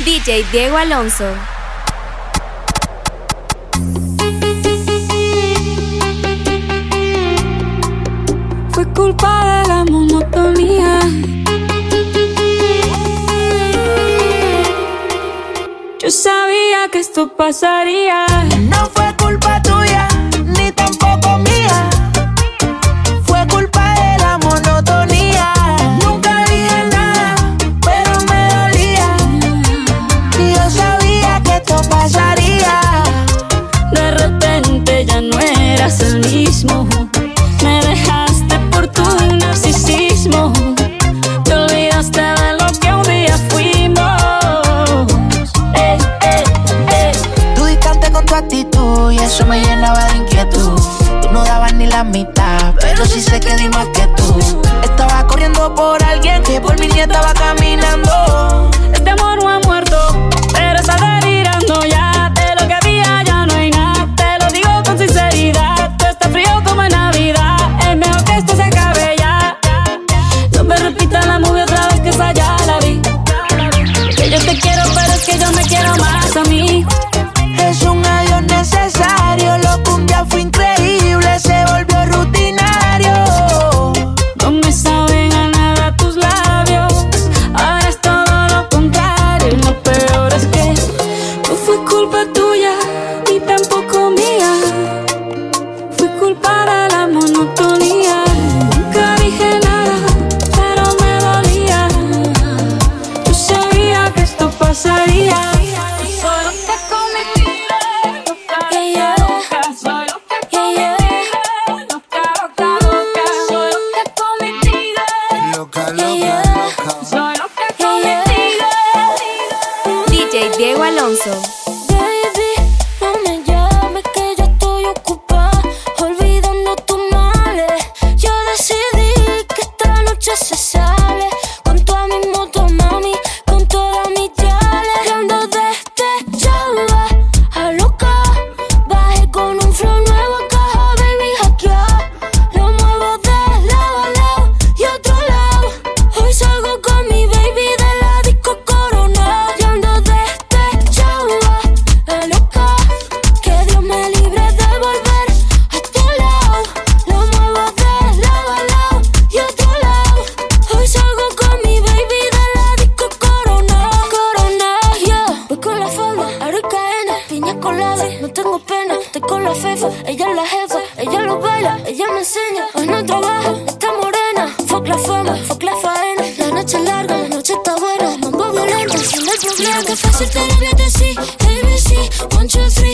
DJ Diego Alonso. Fue culpa de la monotonía. Yo sabía que esto pasaría. No fue mismo One, two, three.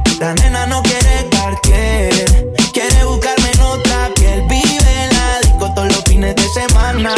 la nena no quiere Cartier, quiere buscarme en otra piel. Vive en la disco todos los fines de semana.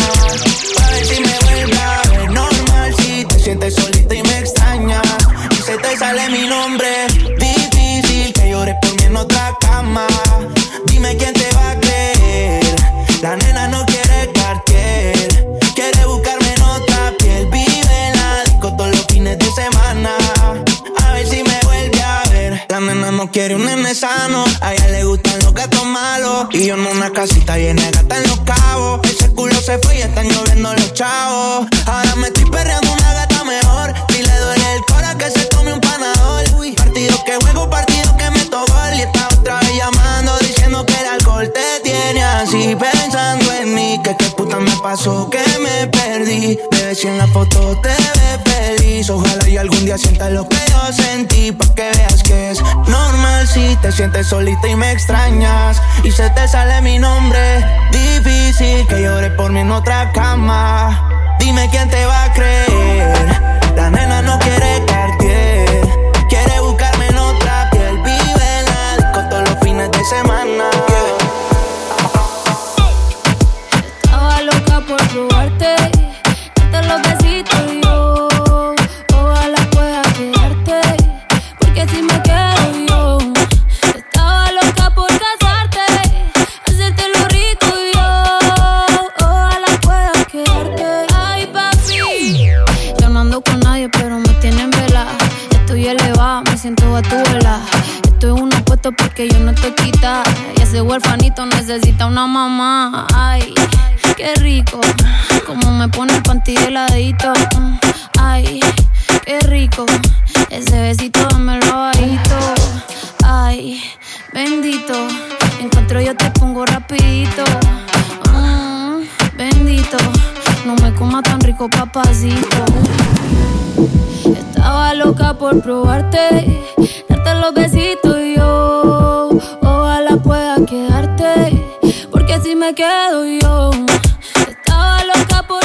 En la foto te ves feliz. Ojalá y algún día sientas lo que yo sentí. Pa' que veas que es normal si te sientes solita y me extrañas. Y se te sale mi nombre. Difícil que llore por mí en otra cama. Dime quién te va a creer. La nena no quiere Cartier. Quiere buscarme en otra piel. Vive en la disco todos los fines de semana. Ando con nadie, pero me tienen vela. Estoy elevada, me siento a tu vela. Estoy uno puesto porque yo no estoy quita. Y ese huerfanito necesita una mamá. Ay, qué rico. Como me pone el panty heladito. Ay, qué rico. Ese besito dámelo bajito. Ay, bendito. Encuentro yo te pongo rapidito. Mm, bendito. No me coma tan rico, papacito. Estaba loca por probarte, darte los besitos y yo. Ojalá pueda quedarte, porque si me quedo yo. Estaba loca por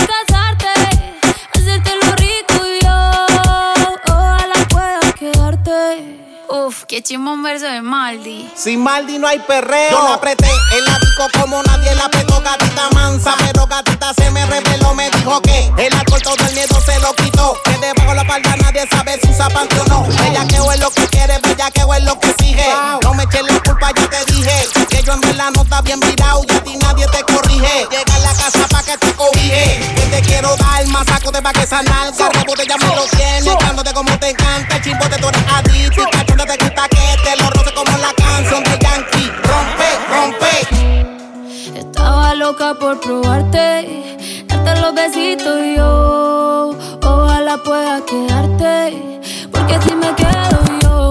Qué chimón verso de Maldi. Sin Maldi no hay perreo. Yo la apreté en la disco como nadie la apretó, gatita mansa. Pero gatita se me reveló, me dijo que el alcohol todo el miedo se lo quitó. Que debajo la palda nadie sabe si usa panty o no. Ella que es lo que quiere, bella que es lo que exige. No me eches la culpa, ya te dije. Que yo en verdad no está bien virado y a ti nadie te corrige. Llega a la casa pa' que te cobije. Que te quiero dar más saco de pa' que esa nalga. Rebote ya me lo tiene, echándote como te encanta. El chimbote tú eres adicto y cachonda te que te lo roce como la canción de Yankee. Rompe, rompe. Estaba loca por probarte, darte los besitos y yo. Ojalá pueda quedarte, porque si me quedo yo.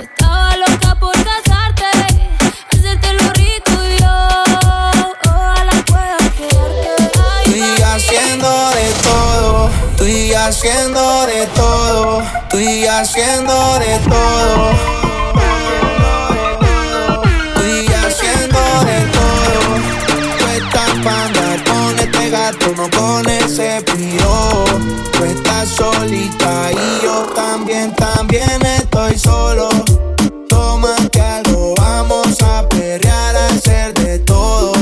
Estaba loca por casarte, hacerte lo rico y yo. Ojalá pueda quedarte. Ay, Estoy haciendo de todo, estoy haciendo de todo, estoy haciendo de todo. También, estoy solo. Tómate algo, vamos a perrear, a hacer de todo.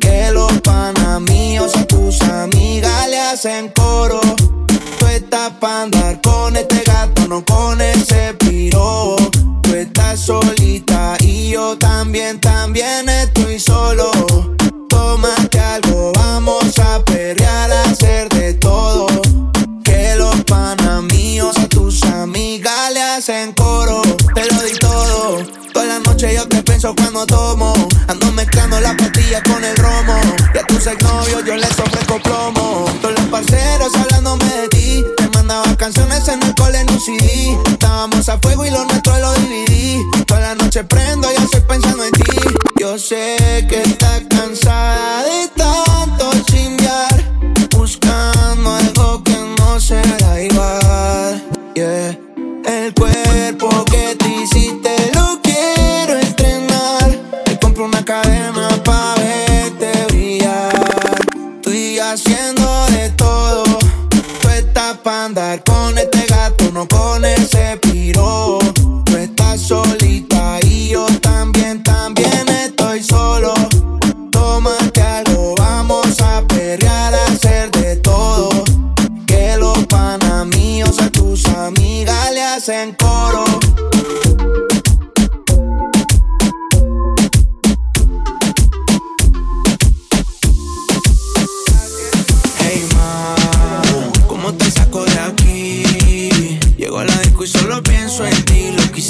Que los panas míos a tus amigas le hacen coro. Tú estás pa' andar con este gato, no con Estábamos a fuego y lo nuestro lo dividí. Toda la noche prendo y estoy pensando en ti. Yo sé que estás cansada de tanto chimbear. Buscando algo que no será igual. Yeah. El cuerpo que te hiciste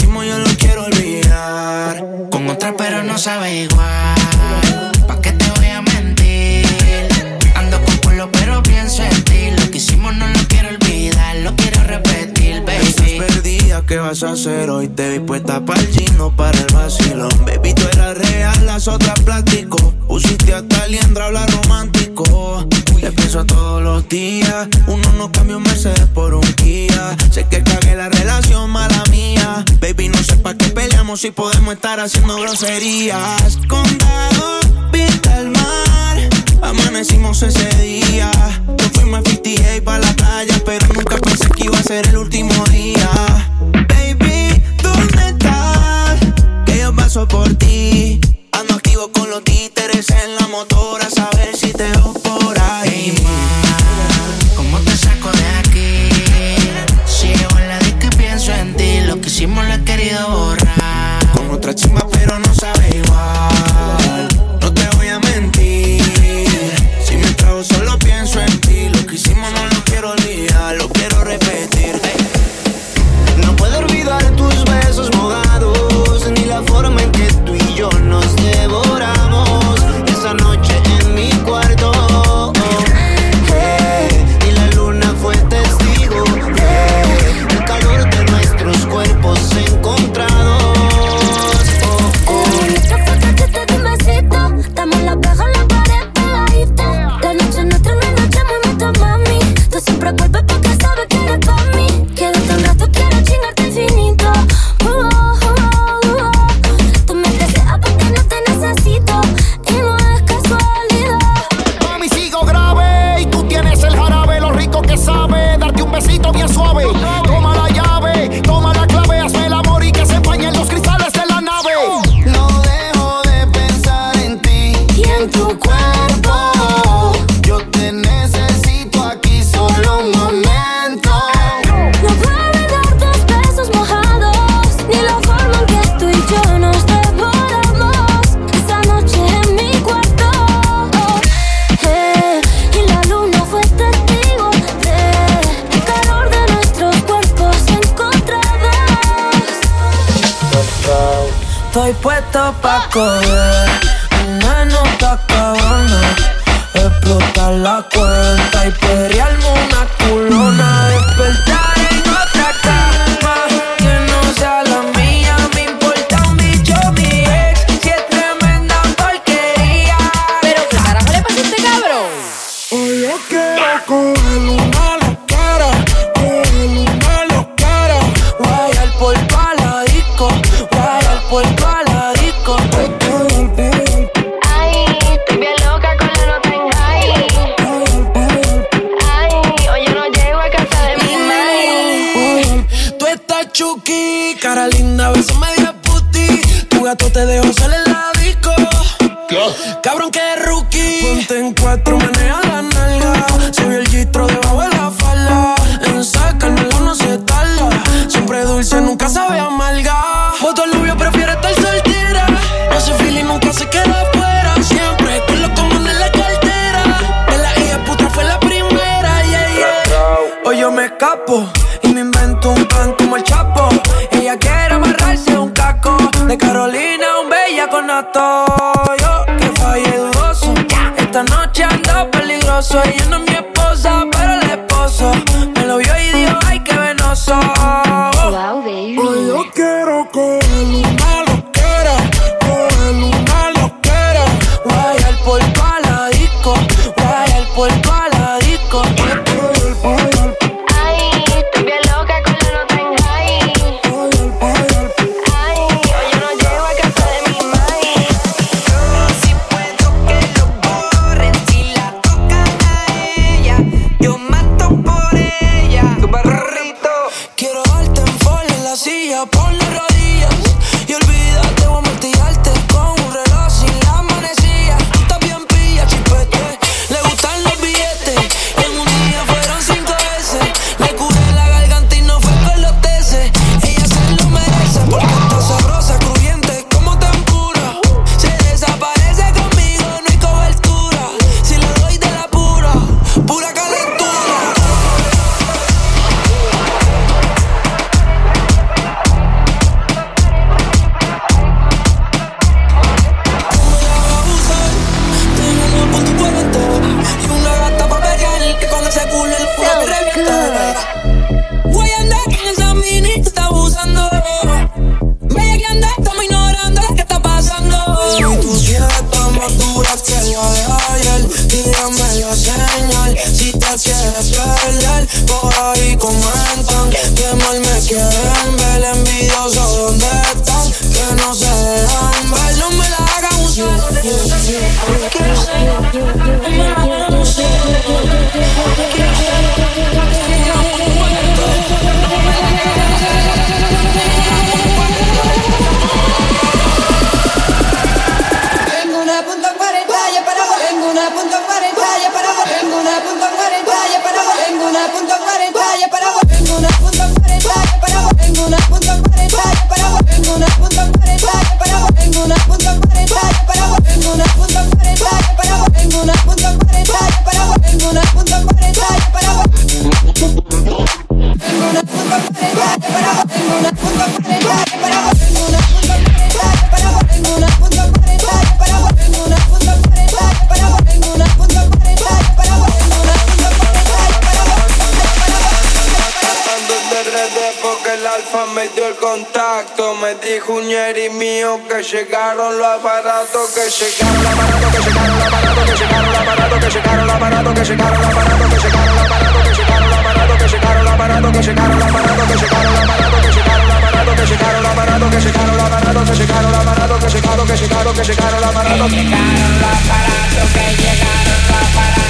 hicimos yo lo quiero olvidar. Con otra pero no sabe igual. ¿Pa' qué te qué vas a hacer hoy. Te vi puesta para el chino, para el vacilón. Baby, tú eras real, las otras plástico. Usiste hasta liendra, habla romántico. Te pienso todos los días. Uno no cambia un Mercedes por un Kia. Sé que cagué la relación, mala mía. Baby, no sé para qué peleamos si podemos estar haciendo groserías. Condado, pinta el mar. Amanecimos ese día. Yo fuimos a 58 para la playa, pero nunca pensé que iba a ser el último día. go. Ay, estoy bien loca con la nota en high. Ay, hoy yo no llego a casa de mi madre. Tú estás chuki, cara linda, beso medio putí. Tu gato te dejó solo la disco. Cabrón que rookie. Ponte en cuatro. soy una llegaron los aparatos, que llegaron los aparatos, que llegaron los aparatos, que llegaron los aparatos, que llegaron los aparatos, que llegaron los aparatos, que llegaron los aparatos, que llegaron los aparatos, que llegaron los aparatos, que llegaron los aparatos, que llegaron los aparatos, que llegaron los aparatos, que llegaron los aparatos, que llegaron los aparatos, que llegaron los aparatos, que llegaron, que llegaron, que llegaron los aparatos, que llegaron los aparatos, que llegaron los aparatos,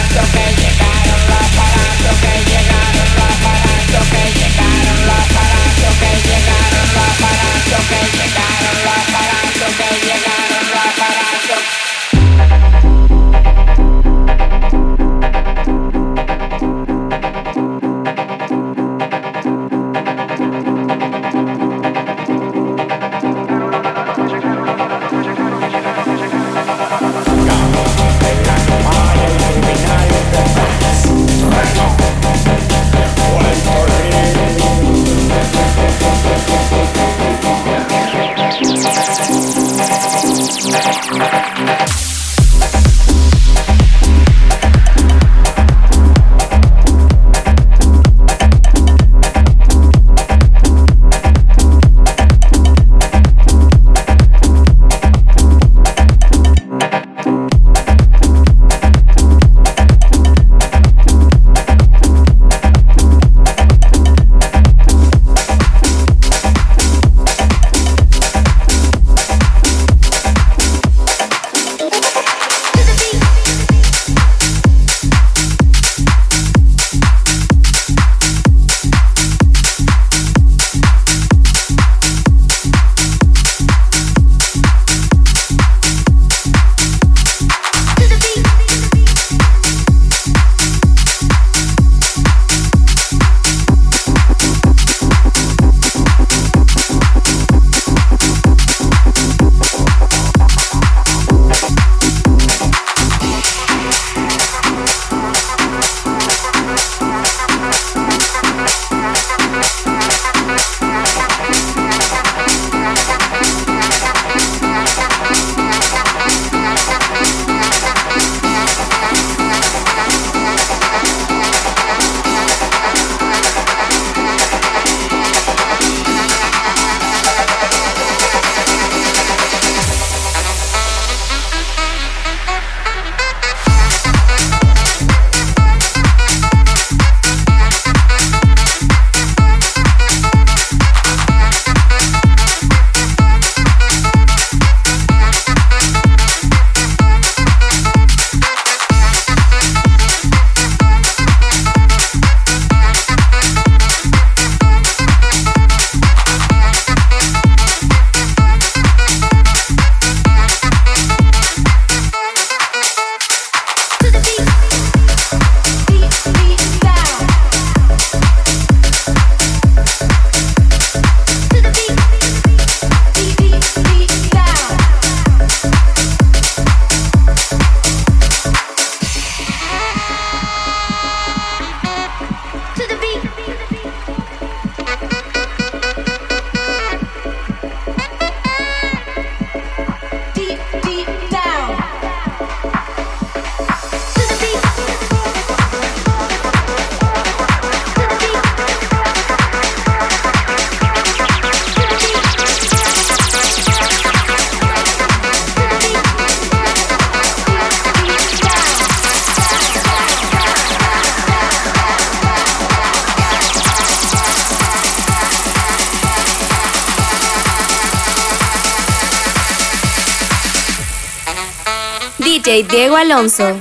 Diego Alonso.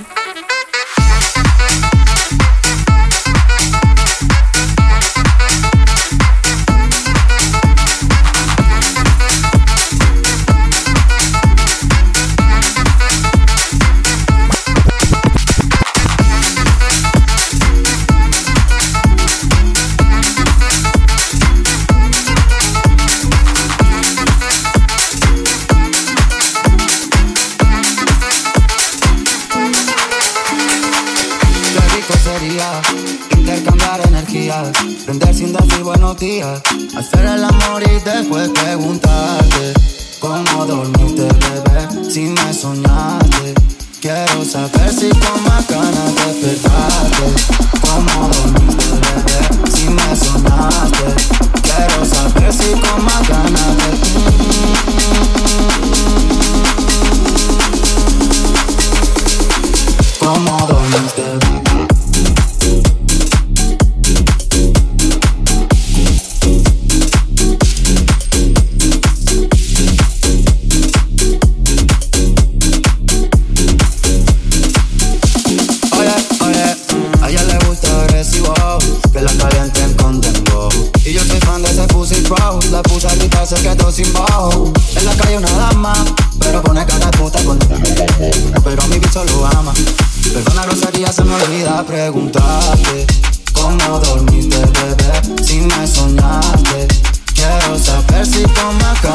on my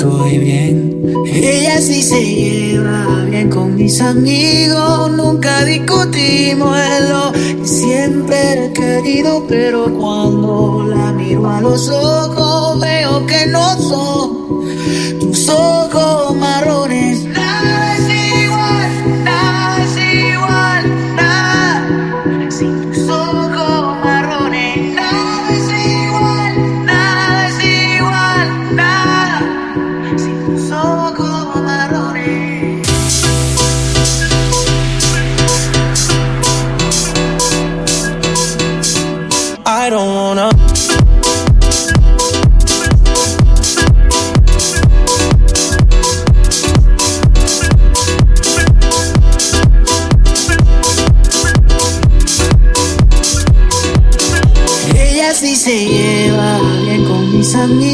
estoy bien. Ella sí se lleva bien con mis amigos, nunca discutimos en lo siempre he querido, pero cuando la miro a los ojos veo que no son tus ojos marrones a mí.